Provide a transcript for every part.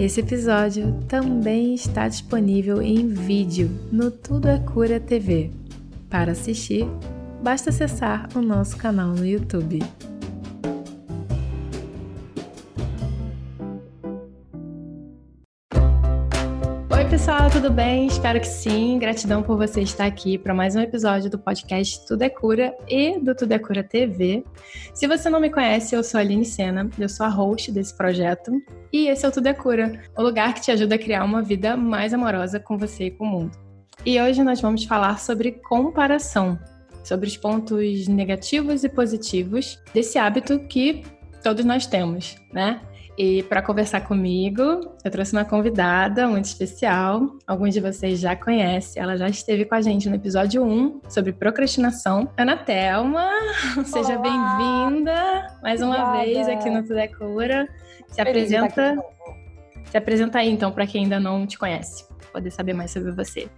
Esse episódio também está disponível em vídeo no Tudo é Cura TV. Para assistir, basta acessar o nosso canal no YouTube. Pessoal, tudo bem? Espero que sim. Gratidão por você estar aqui para mais um episódio do podcast Tudo é Cura e do Tudo é Cura TV. Se você não me conhece, eu sou a Aline Sena, eu sou a host desse projeto e esse é o Tudo é Cura, o lugar que te ajuda a criar uma vida mais amorosa com você e com o mundo. E hoje nós vamos falar sobre comparação, sobre os pontos negativos e positivos desse hábito que todos nós temos, né? E para conversar comigo, eu trouxe uma convidada muito especial. Alguns de vocês já conhecem, ela já esteve com a gente no episódio 1 sobre procrastinação. Ana Thelma, seja bem-vinda mais uma Obrigada. vez aqui no Tudo é Cura. Se apresenta, se apresenta aí então para quem ainda não te conhece, poder saber mais sobre você.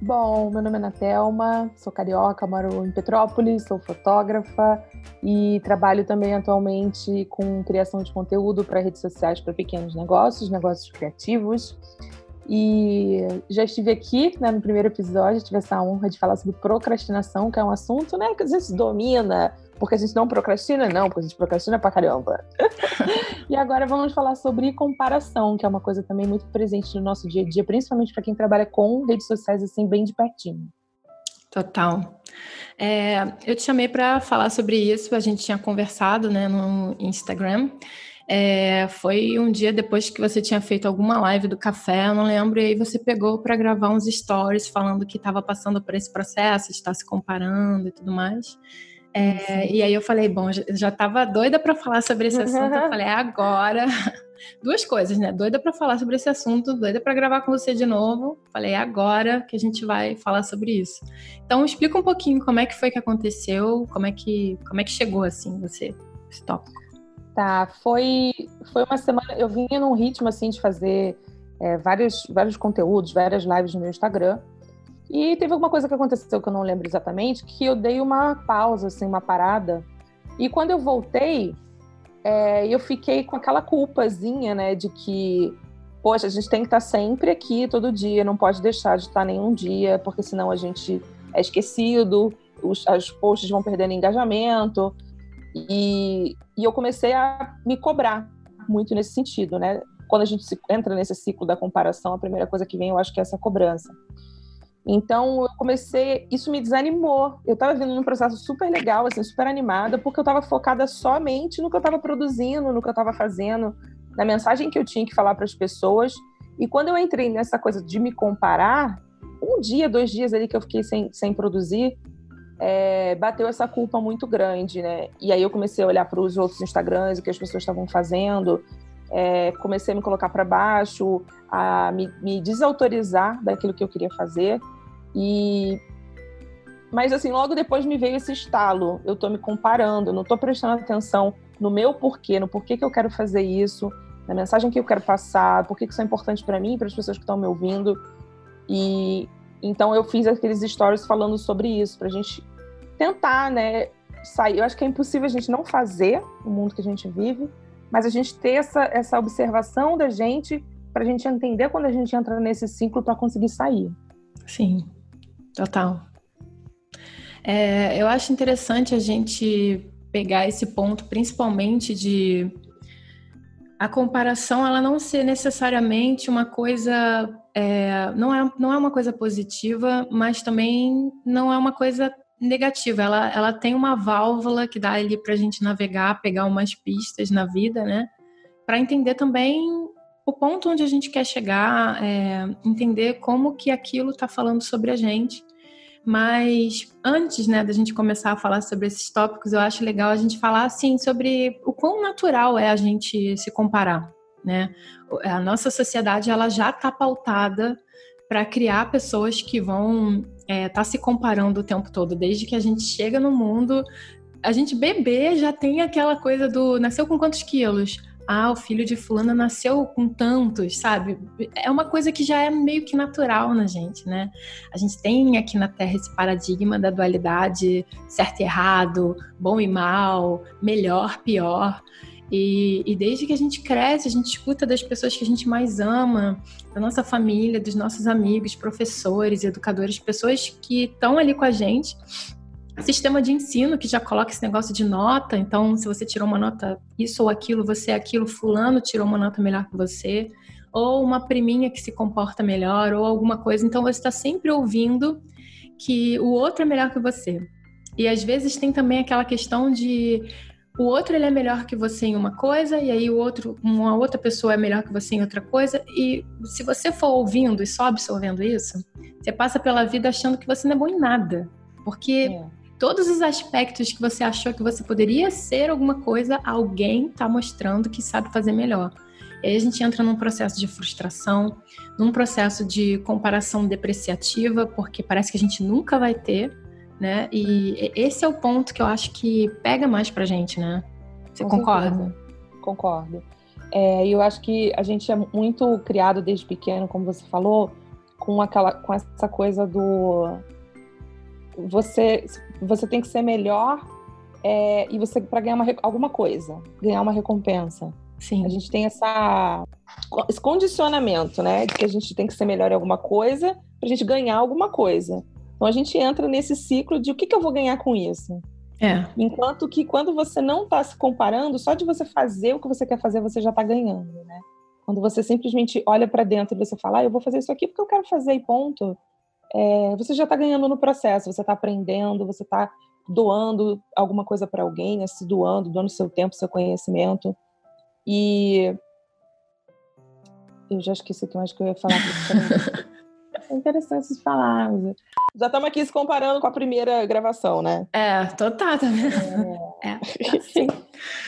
Bom, meu nome é Ana Thelma, sou carioca, moro em Petrópolis, sou fotógrafa e trabalho também atualmente com criação de conteúdo para redes sociais para pequenos negócios, negócios criativos. E já estive aqui né, no primeiro episódio, tive essa honra de falar sobre procrastinação, que é um assunto né, que às vezes domina porque a gente não procrastina? Não, porque a gente procrastina pra caramba. e agora vamos falar sobre comparação, que é uma coisa também muito presente no nosso dia a dia, principalmente para quem trabalha com redes sociais assim, bem de pertinho. Total. É, eu te chamei para falar sobre isso, a gente tinha conversado né, no Instagram. É, foi um dia depois que você tinha feito alguma live do café, eu não lembro, e aí você pegou para gravar uns stories falando que estava passando por esse processo, estar se comparando e tudo mais. É, e aí eu falei, bom, já estava doida para falar sobre esse assunto. Eu falei, é agora. Duas coisas, né? Doida para falar sobre esse assunto, doida para gravar com você de novo. Falei, agora que a gente vai falar sobre isso. Então, explica um pouquinho como é que foi que aconteceu, como é que, como é que chegou assim você esse tópico. Tá, foi foi uma semana. Eu vinha num ritmo assim de fazer é, vários vários conteúdos, várias lives no meu Instagram. E teve alguma coisa que aconteceu que eu não lembro exatamente, que eu dei uma pausa, assim, uma parada. E quando eu voltei, é, eu fiquei com aquela culpazinha, né, de que, poxa, a gente tem que estar sempre aqui todo dia, não pode deixar de estar nenhum dia, porque senão a gente é esquecido, os, os posts vão perdendo engajamento. E, e eu comecei a me cobrar muito nesse sentido, né? Quando a gente entra nesse ciclo da comparação, a primeira coisa que vem, eu acho que é essa cobrança. Então eu comecei, isso me desanimou. Eu estava vindo num processo super legal, assim, super animada, porque eu estava focada somente no que eu estava produzindo, no que eu estava fazendo, na mensagem que eu tinha que falar para as pessoas. E quando eu entrei nessa coisa de me comparar, um dia, dois dias ali que eu fiquei sem, sem produzir, é, bateu essa culpa muito grande, né? E aí eu comecei a olhar para os outros Instagrams, o que as pessoas estavam fazendo, é, comecei a me colocar para baixo, a me, me desautorizar daquilo que eu queria fazer. E mas assim, logo depois me veio esse estalo. Eu tô me comparando, não tô prestando atenção no meu porquê, no porquê que eu quero fazer isso, na mensagem que eu quero passar, por que isso é importante para mim para as pessoas que estão me ouvindo. E então eu fiz aqueles stories falando sobre isso, pra gente tentar, né, sair. Eu acho que é impossível a gente não fazer o mundo que a gente vive, mas a gente ter essa, essa observação da gente para a gente entender quando a gente entra nesse ciclo para conseguir sair. Sim, Total. É, eu acho interessante a gente pegar esse ponto, principalmente de a comparação, ela não ser necessariamente uma coisa, é, não, é, não é uma coisa positiva, mas também não é uma coisa negativa. Ela, ela tem uma válvula que dá ali para a gente navegar, pegar umas pistas na vida, né? Para entender também o ponto onde a gente quer chegar, é, entender como que aquilo está falando sobre a gente. Mas antes, né, da gente começar a falar sobre esses tópicos, eu acho legal a gente falar assim sobre o quão natural é a gente se comparar, né? A nossa sociedade ela já está pautada para criar pessoas que vão estar é, tá se comparando o tempo todo, desde que a gente chega no mundo. A gente bebê já tem aquela coisa do nasceu com quantos quilos? Ah, o filho de fulana nasceu com tantos, sabe? É uma coisa que já é meio que natural na gente, né? A gente tem aqui na Terra esse paradigma da dualidade, certo e errado, bom e mal, melhor, pior. E, e, desde que a gente cresce, a gente escuta das pessoas que a gente mais ama, da nossa família, dos nossos amigos, professores, educadores, pessoas que estão ali com a gente. Sistema de ensino que já coloca esse negócio de nota, então se você tirou uma nota isso ou aquilo, você é aquilo, fulano tirou uma nota melhor que você, ou uma priminha que se comporta melhor, ou alguma coisa. Então você está sempre ouvindo que o outro é melhor que você. E às vezes tem também aquela questão de o outro ele é melhor que você em uma coisa e aí o outro, uma outra pessoa é melhor que você em outra coisa e se você for ouvindo e só absorvendo isso, você passa pela vida achando que você não é bom em nada, porque é. Todos os aspectos que você achou que você poderia ser alguma coisa, alguém está mostrando que sabe fazer melhor. E aí a gente entra num processo de frustração, num processo de comparação depreciativa, porque parece que a gente nunca vai ter né? E esse é o ponto que eu acho que pega mais pra gente, né? Você Com concorda? Certeza. Concordo. É, eu acho que a gente é muito criado desde pequeno, como você falou, com aquela, com essa coisa do você, você tem que ser melhor é, e você para ganhar uma, alguma coisa, ganhar uma recompensa. Sim. A gente tem essa esse condicionamento, né, de que a gente tem que ser melhor em alguma coisa para a gente ganhar alguma coisa. Então a gente entra nesse ciclo de o que, que eu vou ganhar com isso. É. Enquanto que quando você não está se comparando, só de você fazer o que você quer fazer, você já está ganhando, né? Quando você simplesmente olha para dentro e você fala, ah, eu vou fazer isso aqui porque eu quero fazer e ponto, é, você já está ganhando no processo, você está aprendendo, você está doando alguma coisa para alguém, né? se doando, doando seu tempo, seu conhecimento. E eu já esqueci o que mais que eu ia falar. é interessante de falar. Já estamos aqui se comparando com a primeira gravação, né? É, total, tá vendo? É, é sim.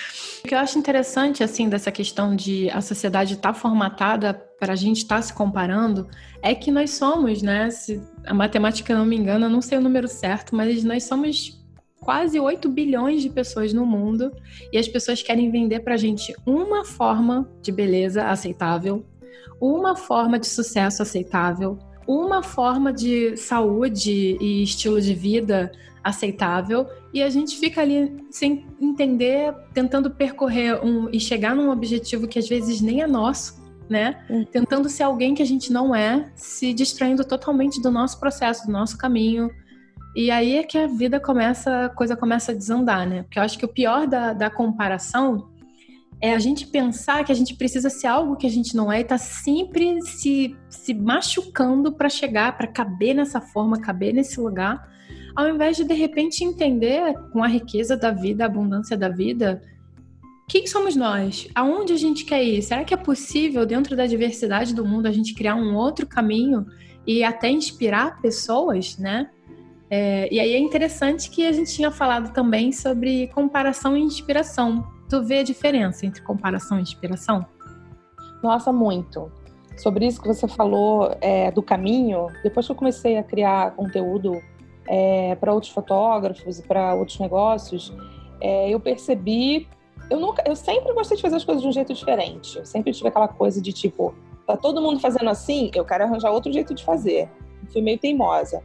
Que eu acho interessante, assim, dessa questão de a sociedade estar tá formatada para a gente estar tá se comparando, é que nós somos, né? Se a matemática não me engana, eu não sei o número certo, mas nós somos quase 8 bilhões de pessoas no mundo e as pessoas querem vender para a gente uma forma de beleza aceitável, uma forma de sucesso aceitável, uma forma de saúde e estilo de vida aceitável e a gente fica ali sem entender, tentando percorrer um, e chegar num objetivo que às vezes nem é nosso, né? Hum. Tentando ser alguém que a gente não é, se distraindo totalmente do nosso processo, do nosso caminho. E aí é que a vida começa, a coisa começa a desandar, né? Porque eu acho que o pior da, da comparação é a gente pensar que a gente precisa ser algo que a gente não é e tá sempre se, se machucando para chegar, para caber nessa forma, caber nesse lugar, ao invés de de repente entender com a riqueza da vida, a abundância da vida, quem somos nós? Aonde a gente quer ir? Será que é possível, dentro da diversidade do mundo, a gente criar um outro caminho e até inspirar pessoas, né? É, e aí é interessante que a gente tinha falado também sobre comparação e inspiração. Tu vê a diferença entre comparação e inspiração? Nossa, muito. Sobre isso que você falou é, do caminho, depois que eu comecei a criar conteúdo é, para outros fotógrafos e para outros negócios, é, eu percebi. Eu, nunca, eu sempre gostei de fazer as coisas de um jeito diferente. Eu sempre tive aquela coisa de tipo, tá todo mundo fazendo assim, eu quero arranjar outro jeito de fazer. fui meio teimosa.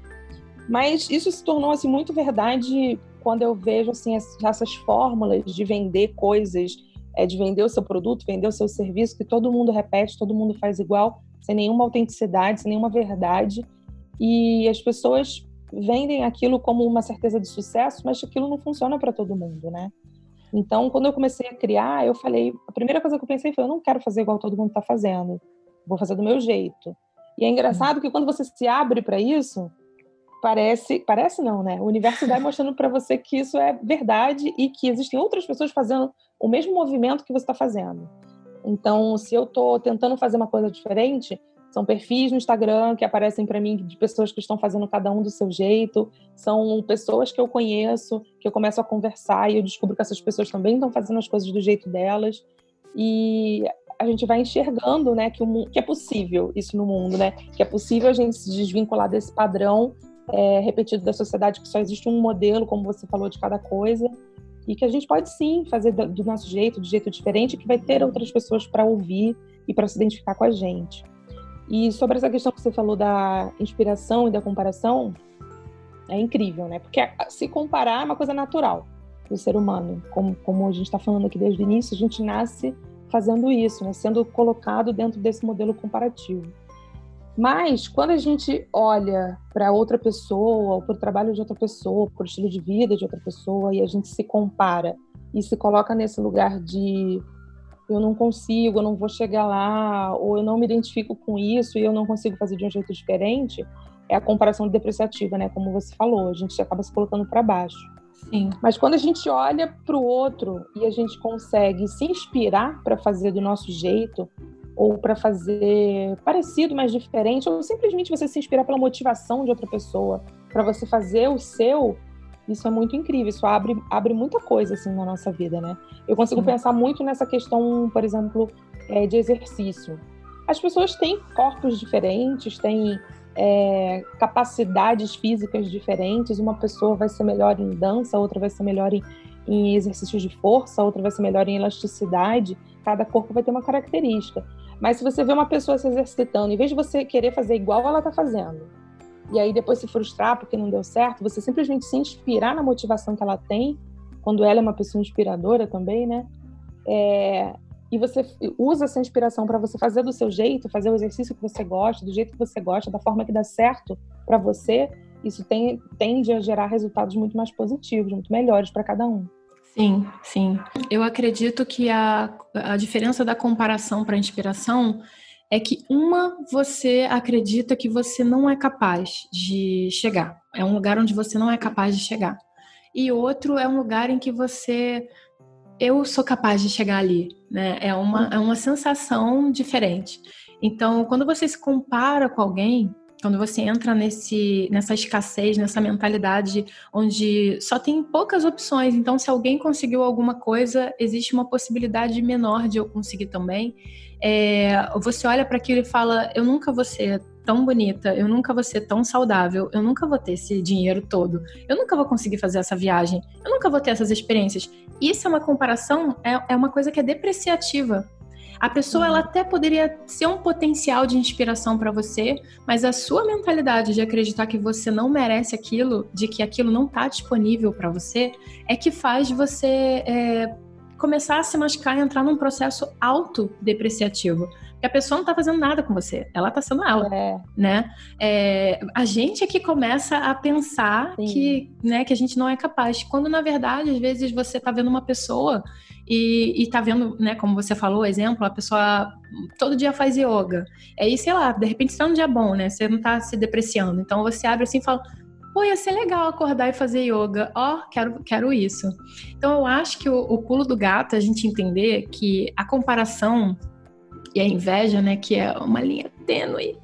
Mas isso se tornou assim muito verdade quando eu vejo assim essas fórmulas de vender coisas, é, de vender o seu produto, vender o seu serviço, que todo mundo repete, todo mundo faz igual, sem nenhuma autenticidade, sem nenhuma verdade, e as pessoas vendem aquilo como uma certeza de sucesso, mas aquilo não funciona para todo mundo, né? Então, quando eu comecei a criar, eu falei, a primeira coisa que eu pensei foi, eu não quero fazer igual todo mundo está fazendo, vou fazer do meu jeito. E é engraçado que quando você se abre para isso, parece, parece não, né? O universo vai mostrando para você que isso é verdade e que existem outras pessoas fazendo o mesmo movimento que você está fazendo. Então, se eu estou tentando fazer uma coisa diferente, são perfis no Instagram que aparecem para mim de pessoas que estão fazendo cada um do seu jeito, são pessoas que eu conheço, que eu começo a conversar e eu descubro que essas pessoas também estão fazendo as coisas do jeito delas. E a gente vai enxergando, né, que, o, que é possível isso no mundo, né? Que é possível a gente se desvincular desse padrão é, repetido da sociedade, que só existe um modelo, como você falou, de cada coisa, e que a gente pode sim fazer do nosso jeito, de jeito diferente, que vai ter outras pessoas para ouvir e para se identificar com a gente. E sobre essa questão que você falou da inspiração e da comparação, é incrível, né? Porque se comparar é uma coisa natural. do ser humano. Como, como a gente está falando aqui desde o início, a gente nasce fazendo isso, né? sendo colocado dentro desse modelo comparativo. Mas quando a gente olha para outra pessoa, ou para o trabalho de outra pessoa, para o estilo de vida de outra pessoa, e a gente se compara e se coloca nesse lugar de eu não consigo, eu não vou chegar lá, ou eu não me identifico com isso e eu não consigo fazer de um jeito diferente, é a comparação depreciativa, né? Como você falou, a gente acaba se colocando para baixo. Sim. Mas quando a gente olha para o outro e a gente consegue se inspirar para fazer do nosso jeito, ou para fazer parecido, mas diferente, ou simplesmente você se inspirar pela motivação de outra pessoa, para você fazer o seu, isso é muito incrível, isso abre, abre muita coisa assim na nossa vida, né? Eu consigo Sim. pensar muito nessa questão, por exemplo, é, de exercício. As pessoas têm corpos diferentes, têm é, capacidades físicas diferentes. Uma pessoa vai ser melhor em dança, outra vai ser melhor em, em exercícios de força, outra vai ser melhor em elasticidade. Cada corpo vai ter uma característica. Mas se você vê uma pessoa se exercitando, em vez de você querer fazer igual ela está fazendo, e aí depois se frustrar porque não deu certo, você simplesmente se inspirar na motivação que ela tem, quando ela é uma pessoa inspiradora também, né? É, e você usa essa inspiração para você fazer do seu jeito, fazer o exercício que você gosta, do jeito que você gosta, da forma que dá certo para você, isso tem, tende a gerar resultados muito mais positivos, muito melhores para cada um. Sim, sim. Eu acredito que a, a diferença da comparação para a inspiração é que uma você acredita que você não é capaz de chegar. É um lugar onde você não é capaz de chegar. E outro é um lugar em que você eu sou capaz de chegar ali, né? É uma, é uma sensação diferente. Então, quando você se compara com alguém, quando você entra nesse, nessa escassez, nessa mentalidade onde só tem poucas opções, então se alguém conseguiu alguma coisa, existe uma possibilidade menor de eu conseguir também. É, você olha para aquilo e fala: eu nunca vou ser tão bonita, eu nunca vou ser tão saudável, eu nunca vou ter esse dinheiro todo, eu nunca vou conseguir fazer essa viagem, eu nunca vou ter essas experiências. Isso é uma comparação, é, é uma coisa que é depreciativa. A pessoa ela até poderia ser um potencial de inspiração para você, mas a sua mentalidade de acreditar que você não merece aquilo, de que aquilo não está disponível para você, é que faz você é, começar a se machucar e entrar num processo autodepreciativo. Porque a pessoa não está fazendo nada com você, ela está sendo ela, é. né? É, a gente é que começa a pensar que, né, que a gente não é capaz, quando na verdade às vezes você está vendo uma pessoa e, e tá vendo, né, como você falou, exemplo, a pessoa todo dia faz yoga. Aí, sei lá, de repente você tá um dia bom, né? Você não tá se depreciando. Então você abre assim e fala, pô, ia ser legal acordar e fazer yoga. Ó, oh, quero, quero isso. Então eu acho que o, o pulo do gato é a gente entender que a comparação e a inveja, né, que é uma linha tênue,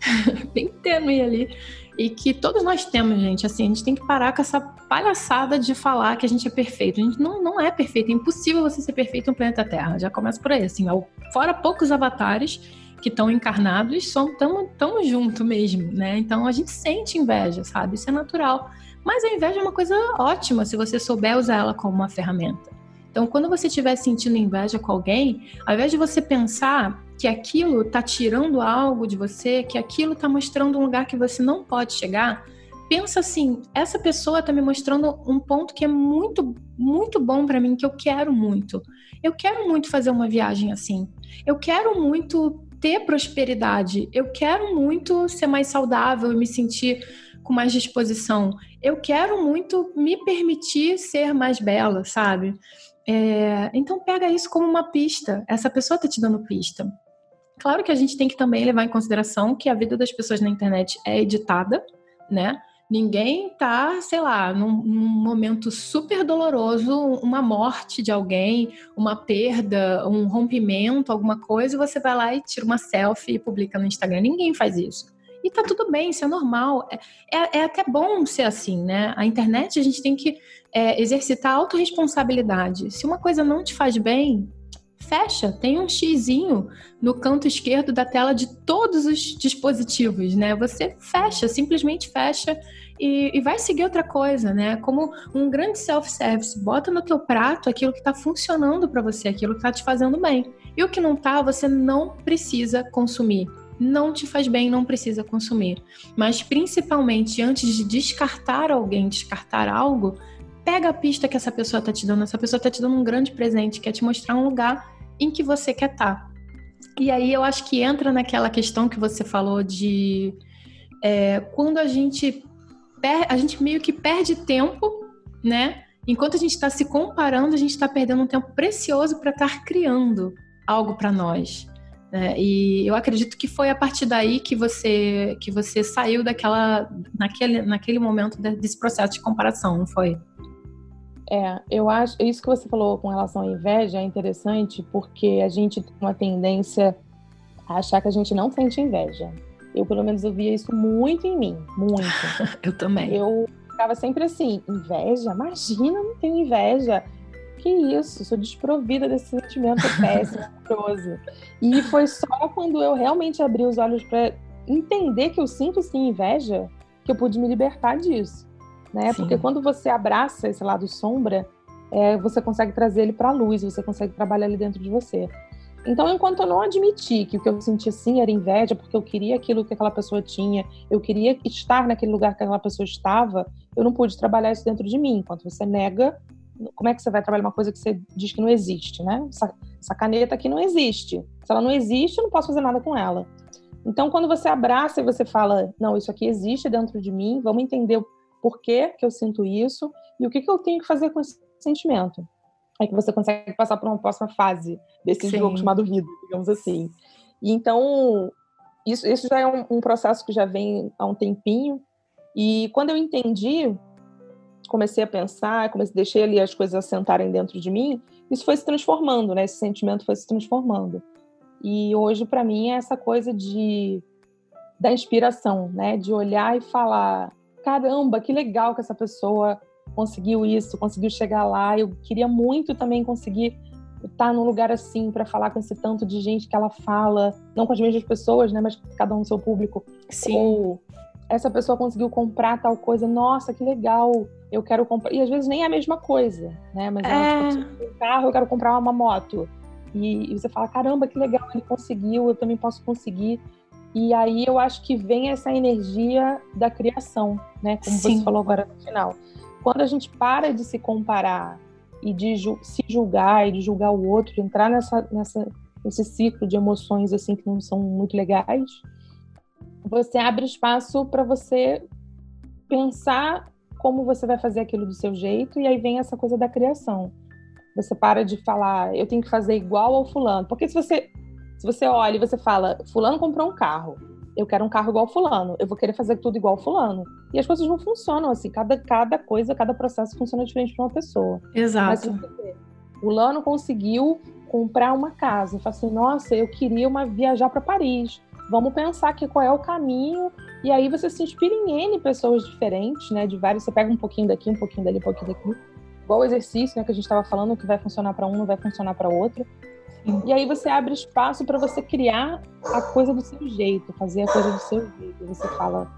bem tênue ali, e que todos nós temos, gente. Assim, a gente tem que parar com essa palhaçada de falar que a gente é perfeito. A gente não, não é perfeito. É impossível você ser perfeito no planeta Terra. Já começa por aí. Assim, fora poucos avatares que estão encarnados, tão, tão junto mesmo, né? Então a gente sente inveja, sabe? Isso é natural. Mas a inveja é uma coisa ótima se você souber usar ela como uma ferramenta. Então, quando você estiver sentindo inveja com alguém, ao invés de você pensar que aquilo está tirando algo de você, que aquilo está mostrando um lugar que você não pode chegar, pensa assim: essa pessoa está me mostrando um ponto que é muito, muito bom para mim, que eu quero muito. Eu quero muito fazer uma viagem assim. Eu quero muito ter prosperidade. Eu quero muito ser mais saudável e me sentir com mais disposição. Eu quero muito me permitir ser mais bela, sabe? É, então pega isso como uma pista. Essa pessoa está te dando pista. Claro que a gente tem que também levar em consideração que a vida das pessoas na internet é editada, né? Ninguém tá, sei lá, num, num, momento super doloroso, uma morte de alguém, uma perda, um rompimento, alguma coisa, você vai lá e tira uma selfie e publica no Instagram. Ninguém faz isso. E tá tudo bem, isso é normal. É, é, é até bom ser assim, né? A internet a gente tem que é, exercitar autorresponsabilidade. Se uma coisa não te faz bem, fecha, tem um xizinho no canto esquerdo da tela de todos os dispositivos, né? Você fecha, simplesmente fecha e, e vai seguir outra coisa, né? Como um grande self-service, bota no teu prato aquilo que está funcionando para você, aquilo que está te fazendo bem. E o que não tá, você não precisa consumir. Não te faz bem, não precisa consumir. Mas principalmente antes de descartar alguém, descartar algo, pega a pista que essa pessoa tá te dando. Essa pessoa tá te dando um grande presente, quer te mostrar um lugar em que você quer estar. Tá. E aí eu acho que entra naquela questão que você falou de é, quando a gente per, a gente meio que perde tempo, né? Enquanto a gente está se comparando, a gente está perdendo um tempo precioso para estar criando algo para nós. Né? E eu acredito que foi a partir daí que você que você saiu daquela naquele, naquele momento desse processo de comparação, não foi? É, eu acho isso que você falou com relação à inveja é interessante porque a gente tem uma tendência a achar que a gente não sente inveja. Eu pelo menos eu via isso muito em mim, muito. eu também. Eu ficava sempre assim, inveja? Imagina, não tenho inveja que isso, sou desprovida desse sentimento péssimo, maravilhoso. E foi só quando eu realmente abri os olhos para entender que eu sinto sim inveja que eu pude me libertar disso, né? Sim. Porque quando você abraça esse lado sombra, é, você consegue trazer ele para a luz, você consegue trabalhar ali dentro de você. Então, enquanto eu não admiti que o que eu sentia sim era inveja, porque eu queria aquilo que aquela pessoa tinha, eu queria estar naquele lugar que aquela pessoa estava, eu não pude trabalhar isso dentro de mim. Enquanto você nega, como é que você vai trabalhar uma coisa que você diz que não existe, né? Essa, essa caneta aqui não existe. Se ela não existe, eu não posso fazer nada com ela. Então, quando você abraça e você fala, não, isso aqui existe dentro de mim, vamos entender o porquê que eu sinto isso e o que, que eu tenho que fazer com esse sentimento. É que você consegue passar por uma próxima fase desse Sim. jogo chamado vida, digamos assim. E então, isso, isso já é um, um processo que já vem há um tempinho. E quando eu entendi comecei a pensar, comecei, deixei ali as coisas assentarem dentro de mim, isso foi se transformando, né? Esse sentimento foi se transformando. E hoje, para mim, é essa coisa de da inspiração, né? De olhar e falar: caramba, que legal que essa pessoa conseguiu isso, conseguiu chegar lá. Eu queria muito também conseguir estar num lugar assim para falar com esse tanto de gente que ela fala, não com as mesmas pessoas, né? Mas cada um no seu público. Sim. Ou essa pessoa conseguiu comprar tal coisa, nossa, que legal, eu quero comprar. E às vezes nem é a mesma coisa, né? Mas é... tipo, um carro, eu quero comprar uma moto. E, e, você fala, caramba, que legal, ele conseguiu, eu também posso conseguir. E aí eu acho que vem essa energia da criação, né? Como Sim. você falou agora no final. Quando a gente para de se comparar e de ju se julgar e de julgar o outro, entrar nessa, nessa, nesse ciclo de emoções assim que não são muito legais, você abre espaço para você pensar como você vai fazer aquilo do seu jeito e aí vem essa coisa da criação. Você para de falar, eu tenho que fazer igual ao fulano, porque se você se você olha e você fala, fulano comprou um carro, eu quero um carro igual fulano, eu vou querer fazer tudo igual fulano. E as coisas não funcionam assim, cada, cada coisa, cada processo funciona diferente para uma pessoa. Exato. Mas você fulano conseguiu comprar uma casa, eu falo assim, nossa, eu queria uma viajar para Paris. Vamos pensar aqui qual é o caminho, e aí você se inspira em N pessoas diferentes, né? De vários, você pega um pouquinho daqui, um pouquinho dali, um pouquinho daqui. Igual o exercício, né? Que a gente estava falando, que vai funcionar para um, não vai funcionar para outro. E aí você abre espaço para você criar a coisa do seu jeito, fazer a coisa do seu jeito. Você fala.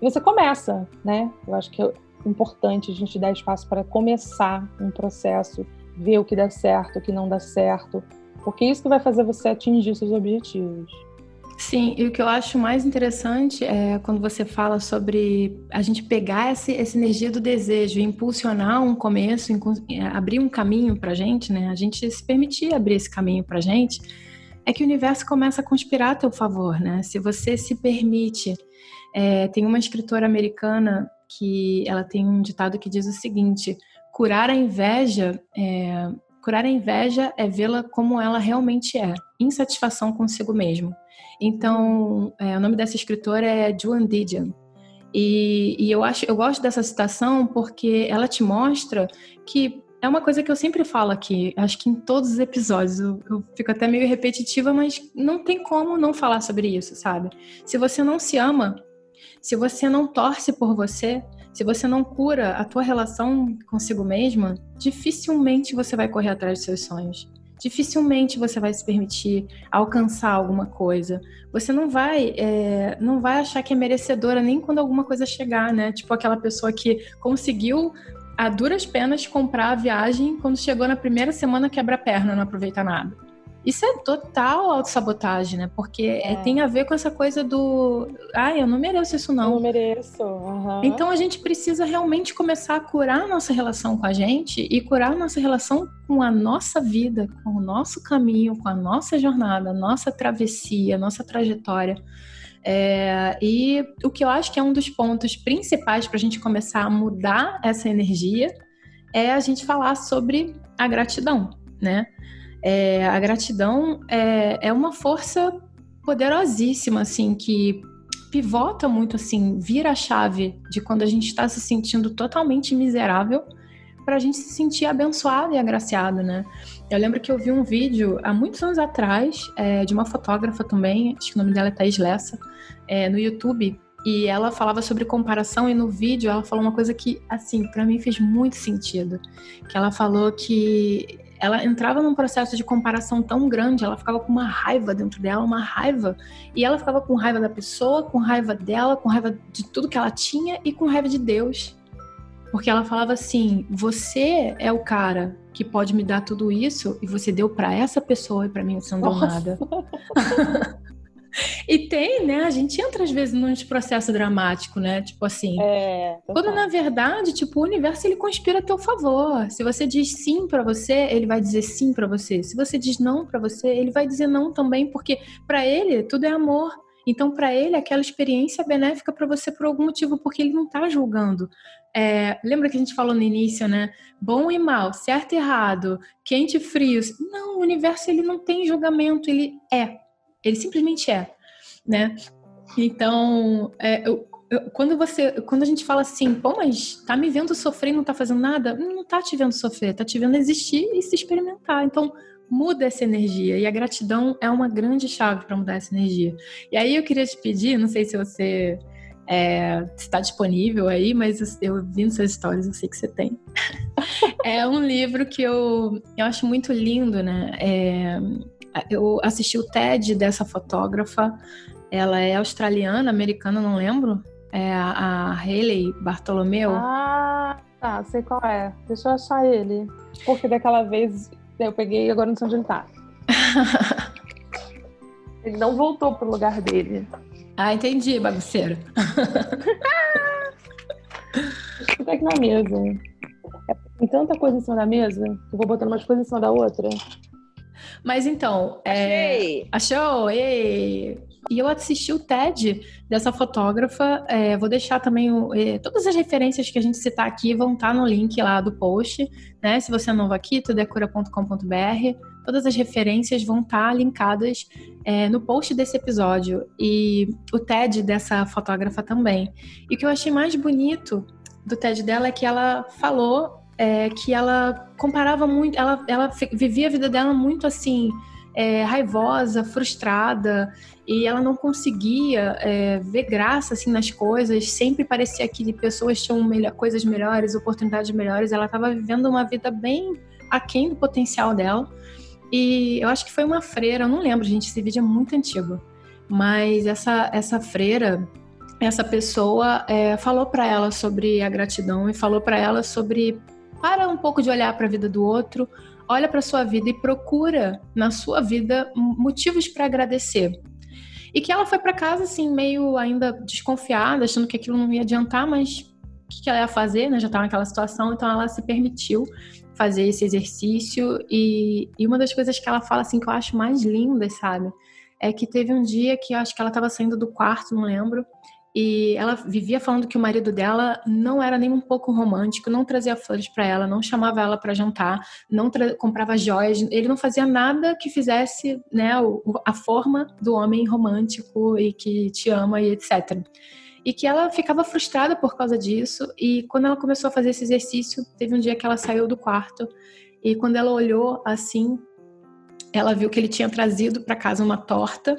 E você começa, né? Eu acho que é importante a gente dar espaço para começar um processo, ver o que dá certo, o que não dá certo, porque isso que vai fazer você atingir seus objetivos. Sim, e o que eu acho mais interessante é quando você fala sobre a gente pegar esse, essa energia do desejo, impulsionar um começo, é, abrir um caminho para gente, né? A gente se permitir abrir esse caminho para gente, é que o universo começa a conspirar a teu favor, né? Se você se permite. É, tem uma escritora americana que ela tem um ditado que diz o seguinte: curar a inveja é, curar a inveja é vê-la como ela realmente é, insatisfação consigo mesmo. Então, é, o nome dessa escritora é Joan Didion. E, e, eu acho, eu gosto dessa citação porque ela te mostra que é uma coisa que eu sempre falo aqui, acho que em todos os episódios, eu, eu, fico até meio repetitiva, mas não tem como não falar sobre isso, sabe? Se você não se ama, se você não torce por você, se você não cura a tua relação consigo mesma, dificilmente você vai correr atrás dos seus sonhos dificilmente você vai se permitir alcançar alguma coisa. Você não vai, é, não vai achar que é merecedora nem quando alguma coisa chegar, né? Tipo aquela pessoa que conseguiu a duras penas comprar a viagem quando chegou na primeira semana quebra a perna, não aproveita nada. Isso é total autossabotagem, né? Porque é. tem a ver com essa coisa do. Ah, eu não mereço isso, não. Eu não mereço. Uhum. Então a gente precisa realmente começar a curar a nossa relação com a gente e curar a nossa relação com a nossa vida, com o nosso caminho, com a nossa jornada, a nossa travessia, a nossa trajetória. É, e o que eu acho que é um dos pontos principais para a gente começar a mudar essa energia é a gente falar sobre a gratidão, né? É, a gratidão é, é uma força poderosíssima, assim, que pivota muito, assim, vira a chave de quando a gente está se sentindo totalmente miserável para a gente se sentir abençoado e agraciado, né? Eu lembro que eu vi um vídeo há muitos anos atrás é, de uma fotógrafa também, acho que o nome dela é Thais Lessa, é, no YouTube, e ela falava sobre comparação e no vídeo ela falou uma coisa que, assim, para mim fez muito sentido, que ela falou que ela entrava num processo de comparação tão grande, ela ficava com uma raiva dentro dela, uma raiva, e ela ficava com raiva da pessoa, com raiva dela, com raiva de tudo que ela tinha e com raiva de Deus. Porque ela falava assim: "Você é o cara que pode me dar tudo isso e você deu para essa pessoa e para mim você não deu nada". E tem, né? A gente entra às vezes num processo dramático, né? Tipo assim. É, quando na verdade, tipo, o universo ele conspira a teu favor. Se você diz sim para você, ele vai dizer sim para você. Se você diz não para você, ele vai dizer não também, porque para ele tudo é amor. Então, para ele, aquela experiência é benéfica para você por algum motivo, porque ele não está julgando. É, lembra que a gente falou no início, né? Bom e mal, certo e errado, quente e frio. Não, o universo ele não tem julgamento, ele é. Ele simplesmente é, né? Então, é, eu, eu, quando você, quando a gente fala assim, pô, mas tá me vendo sofrer, e não tá fazendo nada, não tá te vendo sofrer, tá te vendo existir e se experimentar. Então, muda essa energia e a gratidão é uma grande chave para mudar essa energia. E aí eu queria te pedir, não sei se você é, está disponível aí, mas eu vi nas suas histórias, eu sei que você tem. é um livro que eu, eu acho muito lindo, né? É, eu assisti o TED dessa fotógrafa. Ela é australiana, americana, não lembro. É a, a Hayley Bartolomeu. Ah, tá, sei qual é. Deixa eu achar ele. Porque daquela vez eu peguei e agora não sei onde ele tá. ele não voltou pro lugar dele. Ah, entendi, bagunceiro. Eu aqui na mesa. É, tem tanta coisa em cima da mesa que eu vou botando umas coisas em cima da outra. Mas então, é... achou? E eu assisti o TED dessa fotógrafa. É, vou deixar também o, é, todas as referências que a gente citar aqui vão estar tá no link lá do post, né? Se você é novo aqui, tudecura.com.br. Todas as referências vão estar tá linkadas é, no post desse episódio e o TED dessa fotógrafa também. E o que eu achei mais bonito do TED dela é que ela falou é, que ela comparava muito, ela, ela vivia a vida dela muito assim, é, raivosa, frustrada, e ela não conseguia é, ver graça assim nas coisas. Sempre parecia que pessoas tinham melhor, coisas melhores, oportunidades melhores. Ela estava vivendo uma vida bem aquém do potencial dela. E eu acho que foi uma freira, eu não lembro, gente, esse vídeo é muito antigo. Mas essa, essa freira, essa pessoa é, falou para ela sobre a gratidão e falou para ela sobre para um pouco de olhar para a vida do outro, olha para sua vida e procura na sua vida motivos para agradecer. E que ela foi para casa assim meio ainda desconfiada, achando que aquilo não ia adiantar, mas o que, ela ia fazer, né? Já estava naquela situação, então ela se permitiu fazer esse exercício e, e uma das coisas que ela fala assim que eu acho mais lindas, sabe? É que teve um dia que eu acho que ela estava saindo do quarto, não lembro, e ela vivia falando que o marido dela não era nem um pouco romântico, não trazia flores para ela, não chamava ela para jantar, não comprava joias, ele não fazia nada que fizesse né, a forma do homem romântico e que te ama e etc. E que ela ficava frustrada por causa disso. E quando ela começou a fazer esse exercício, teve um dia que ela saiu do quarto e quando ela olhou assim, ela viu que ele tinha trazido para casa uma torta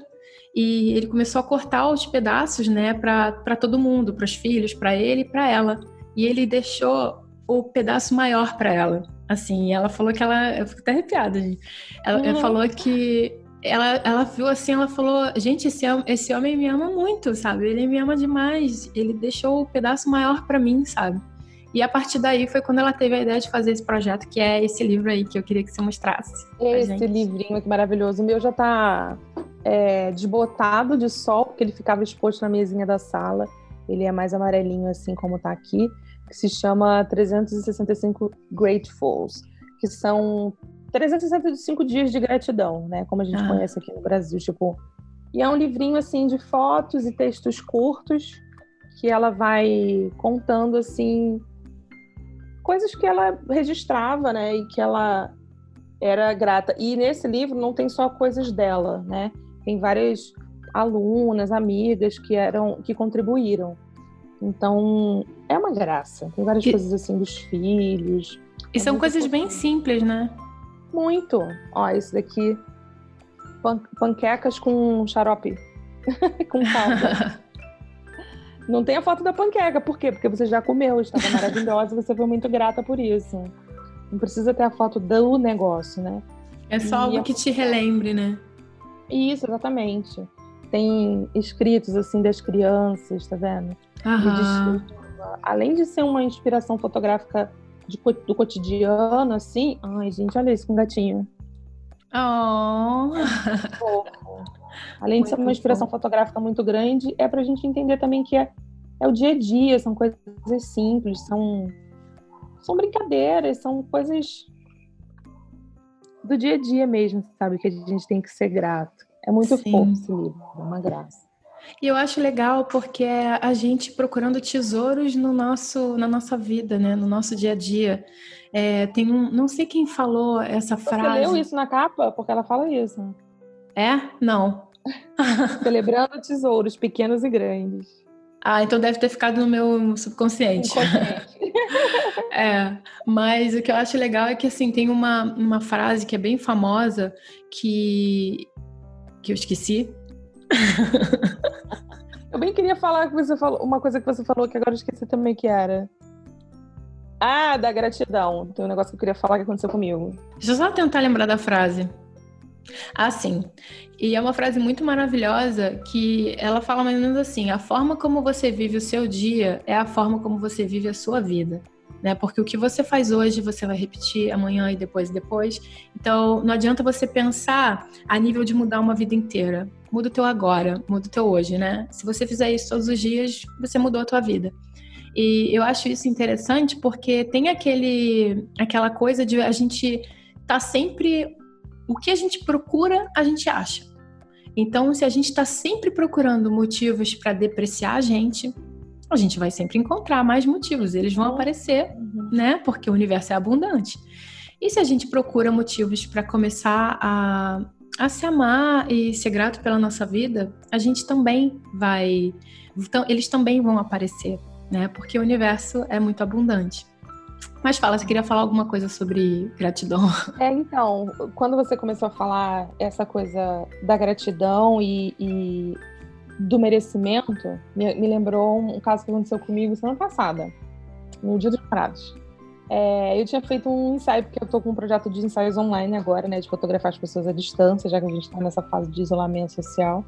e ele começou a cortar os pedaços, né, para todo mundo, para os filhos, para ele e para ela. E ele deixou o pedaço maior para ela. Assim, ela falou que ela. Eu fico até arrepiada, gente. Ela, uhum. ela falou que. Ela, ela viu assim, ela falou: Gente, esse, esse homem me ama muito, sabe? Ele me ama demais. Ele deixou o pedaço maior para mim, sabe? E a partir daí foi quando ela teve a ideia de fazer esse projeto, que é esse livro aí que eu queria que você mostrasse. Esse livrinho que maravilhoso. O meu já tá é, desbotado de sol, porque ele ficava exposto na mesinha da sala. Ele é mais amarelinho, assim como tá aqui, que se chama 365 Gratefuls, que são 365 dias de gratidão, né? Como a gente ah. conhece aqui no Brasil, tipo. E é um livrinho assim de fotos e textos curtos que ela vai contando assim coisas que ela registrava, né? E que ela era grata. E nesse livro não tem só coisas dela, né? Tem várias alunas, amigas que eram que contribuíram. Então, é uma graça. Tem várias e... coisas assim dos filhos. E são coisas bem simples, né? Muito. Ó, esse daqui pan panquecas com xarope com calda. Não tem a foto da panqueca, por quê? Porque você já comeu, estava maravilhosa, você foi muito grata por isso. Não precisa ter a foto do negócio, né? É só e algo a... que te relembre, né? Isso, exatamente. Tem escritos assim das crianças, tá vendo? Aham. Além de ser uma inspiração fotográfica de, do cotidiano, assim. Ai, gente, olha isso com um gatinho. Oh. Além muito de ser uma inspiração bom. fotográfica muito grande, é para a gente entender também que é, é o dia a dia, são coisas simples, são, são brincadeiras, são coisas do dia a dia mesmo, sabe? Que a gente tem que ser grato. É muito Sim. fofo esse livro, é uma graça. E eu acho legal porque é a gente procurando tesouros no nosso, na nossa vida, né? No nosso dia a dia. É, tem um, não sei quem falou essa Você frase. Você leu isso na capa? Porque ela fala isso. É? Não. Celebrando tesouros pequenos e grandes. Ah, então deve ter ficado no meu subconsciente. É, mas o que eu acho legal é que assim tem uma, uma frase que é bem famosa que que eu esqueci. eu bem queria falar que você falou uma coisa que você falou que agora eu esqueci também que era. Ah, da gratidão. Tem um negócio que eu queria falar que aconteceu comigo. Deixa eu só tentar lembrar da frase. Ah, sim. E é uma frase muito maravilhosa que ela fala mais ou menos assim: a forma como você vive o seu dia é a forma como você vive a sua vida. Né? Porque o que você faz hoje, você vai repetir amanhã e depois e depois. Então, não adianta você pensar a nível de mudar uma vida inteira. Muda o teu agora, muda o teu hoje, né? Se você fizer isso todos os dias, você mudou a tua vida. E eu acho isso interessante porque tem aquele, aquela coisa de a gente tá sempre o que a gente procura, a gente acha. Então, se a gente está sempre procurando motivos para depreciar a gente, a gente vai sempre encontrar mais motivos. Eles vão aparecer, uhum. né? Porque o universo é abundante. E se a gente procura motivos para começar a, a se amar e ser grato pela nossa vida, a gente também vai. Então, eles também vão aparecer, né? Porque o universo é muito abundante. Mas fala, você queria falar alguma coisa sobre gratidão? É, então, quando você começou a falar essa coisa da gratidão e, e do merecimento, me, me, lembrou um caso que aconteceu comigo semana passada, no Dia dos Prados. É, eu tinha feito um ensaio, porque eu estou com um projeto de ensaios online agora, né, de fotografar as pessoas à distância, já que a gente está nessa fase de isolamento social.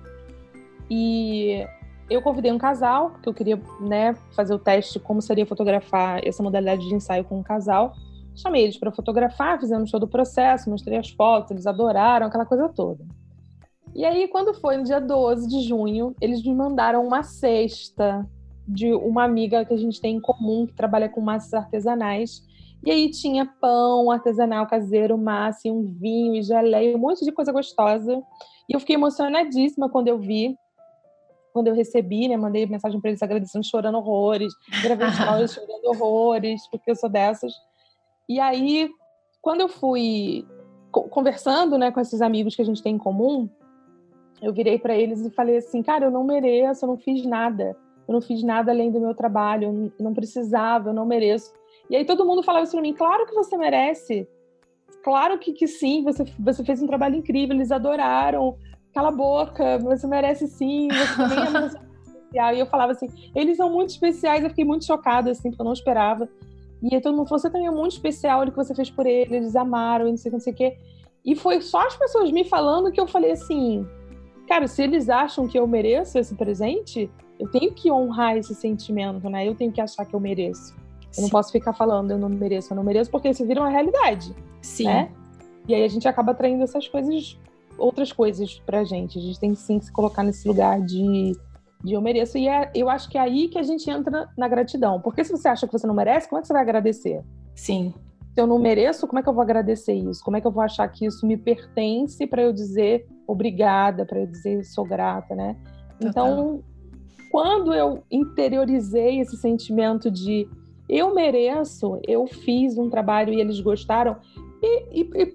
E eu convidei um casal, porque eu queria né, fazer o teste de como seria fotografar essa modalidade de ensaio com um casal. Chamei eles para fotografar, fizemos todo o processo, mostrei as fotos, eles adoraram, aquela coisa toda. E aí, quando foi no dia 12 de junho, eles me mandaram uma cesta de uma amiga que a gente tem em comum, que trabalha com massas artesanais. E aí tinha pão artesanal caseiro, massa, um vinho e geleia, um monte de coisa gostosa. E eu fiquei emocionadíssima quando eu vi quando eu recebi, né, mandei mensagem para eles agradecendo, chorando horrores, gravei stories chorando horrores, porque eu sou dessas. E aí, quando eu fui conversando, né, com esses amigos que a gente tem em comum, eu virei para eles e falei assim, cara, eu não mereço, eu não fiz nada, eu não fiz nada além do meu trabalho, eu não precisava, eu não mereço. E aí todo mundo falava isso para mim, claro que você merece, claro que, que sim, você, você fez um trabalho incrível, eles adoraram, cala a boca, você merece sim, você também é especial. E eu falava assim, eles são muito especiais, eu fiquei muito chocada, assim, porque eu não esperava. E aí todo mundo falou, você também é muito especial, olha o que você fez por eles, eles amaram, e não sei, não sei o quê. E foi só as pessoas me falando que eu falei assim, cara, se eles acham que eu mereço esse presente, eu tenho que honrar esse sentimento, né? Eu tenho que achar que eu mereço. Eu não posso ficar falando eu não mereço, eu não mereço, porque isso vira uma realidade. Sim. Né? E aí a gente acaba traindo essas coisas, outras coisas pra gente. A gente tem sim que se colocar nesse lugar de, de eu mereço. E é, eu acho que é aí que a gente entra na gratidão. Porque se você acha que você não merece, como é que você vai agradecer? Sim. Se eu não mereço, como é que eu vou agradecer isso? Como é que eu vou achar que isso me pertence para eu dizer obrigada, para eu dizer sou grata, né? Então, quando eu interiorizei esse sentimento de eu mereço, eu fiz um trabalho e eles gostaram. E, e, e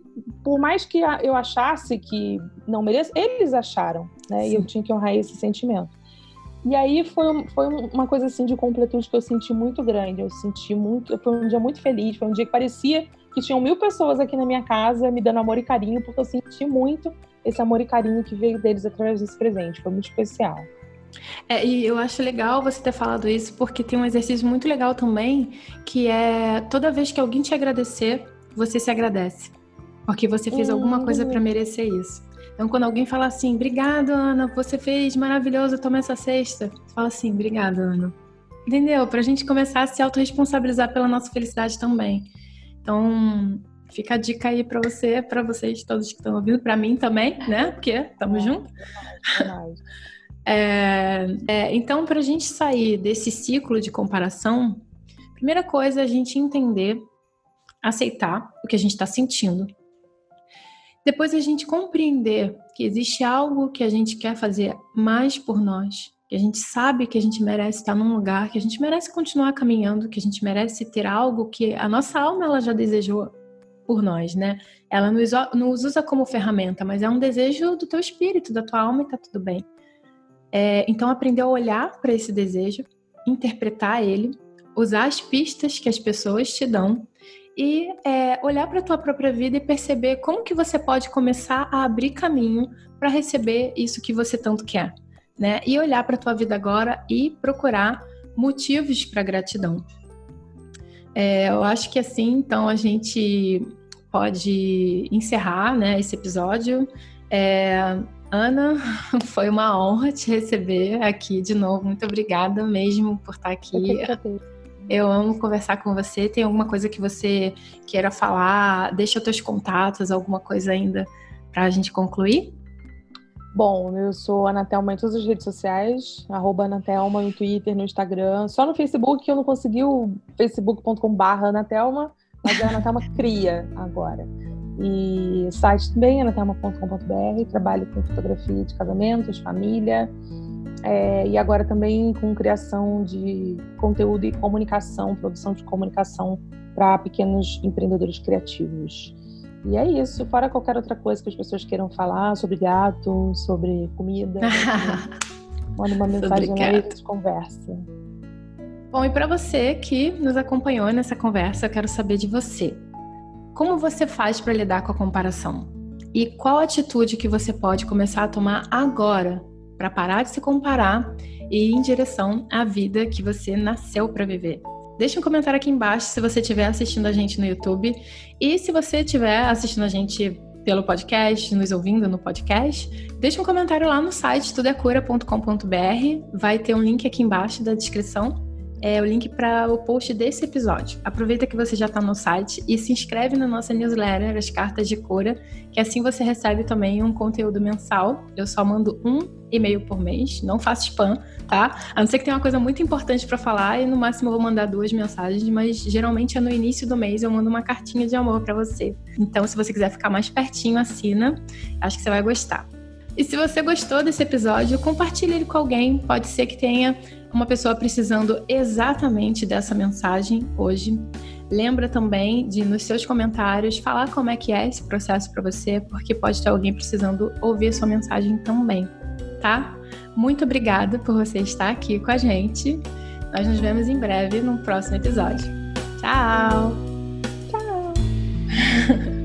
por mais que eu achasse que não mereço, eles acharam, né? Sim. E eu tinha que honrar esse sentimento. E aí foi, foi uma coisa assim de completude que eu senti muito grande. Eu senti muito, foi um dia muito feliz, foi um dia que parecia que tinham mil pessoas aqui na minha casa me dando amor e carinho, porque eu senti muito esse amor e carinho que veio deles através desse presente. Foi muito especial. É, e eu acho legal você ter falado isso, porque tem um exercício muito legal também, que é toda vez que alguém te agradecer, você se agradece. Porque você fez alguma coisa para merecer isso. Então, quando alguém fala assim, obrigado, Ana, você fez maravilhoso tomar essa cesta, você fala assim, obrigado, Ana. Entendeu? Pra gente começar a se autorresponsabilizar pela nossa felicidade também. Então, fica a dica aí para você, para vocês todos que estão ouvindo, para mim também, né? Porque estamos é, juntos. É, é, então, para a gente sair desse ciclo de comparação, primeira coisa é a gente entender, aceitar o que a gente está sentindo. Depois a gente compreender que existe algo que a gente quer fazer mais por nós, que a gente sabe que a gente merece estar num lugar, que a gente merece continuar caminhando, que a gente merece ter algo que a nossa alma ela já desejou por nós, né? Ela nos, usa como ferramenta, mas é um desejo do teu espírito, da tua alma e tá tudo bem. É, então, aprender a olhar para esse desejo, interpretar ele, usar as pistas que as pessoas te dão e é, olhar para a tua própria vida e perceber como que você pode começar a abrir caminho para receber isso que você tanto quer, né? E olhar para a tua vida agora e procurar motivos para gratidão. É, eu acho que assim, então a gente pode encerrar, né, esse episódio. É, Ana, foi uma honra te receber aqui de novo. Muito obrigada mesmo por estar aqui. Eu amo conversar com você. Tem alguma coisa que você queira falar? Deixa os teus contatos, alguma coisa ainda para a gente concluir? Bom, eu sou Anatelma em todas as redes sociais, arroba Anatelma no Twitter, no Instagram. Só no Facebook eu não consegui o facebook.com.br Anatelma, mas é Anatelma Cria agora. E site também, anatelma.com.br, trabalho com fotografia de casamentos, família, é, e agora também com criação de conteúdo e comunicação, produção de comunicação para pequenos empreendedores criativos. E é isso, fora qualquer outra coisa que as pessoas queiram falar sobre gato, sobre comida, manda uma mensagem lá e a gente conversa. Bom, e para você que nos acompanhou nessa conversa, eu quero saber de você. Como você faz para lidar com a comparação? E qual atitude que você pode começar a tomar agora para parar de se comparar e ir em direção à vida que você nasceu para viver? Deixa um comentário aqui embaixo se você estiver assistindo a gente no YouTube e se você estiver assistindo a gente pelo podcast, nos ouvindo no podcast, deixa um comentário lá no site tudecura.com.br. Vai ter um link aqui embaixo da descrição é o link para o post desse episódio. Aproveita que você já está no site e se inscreve na nossa newsletter, as cartas de cura, que assim você recebe também um conteúdo mensal. Eu só mando um e-mail por mês, não faço spam, tá? A não ser que tenha uma coisa muito importante para falar e no máximo eu vou mandar duas mensagens, mas geralmente é no início do mês eu mando uma cartinha de amor para você. Então, se você quiser ficar mais pertinho, assina. Acho que você vai gostar. E se você gostou desse episódio, compartilhe ele com alguém. Pode ser que tenha uma pessoa precisando exatamente dessa mensagem hoje. Lembra também de nos seus comentários falar como é que é esse processo para você, porque pode ter alguém precisando ouvir a sua mensagem também, tá? Muito obrigada por você estar aqui com a gente. Nós nos vemos em breve no próximo episódio. Tchau. Tchau.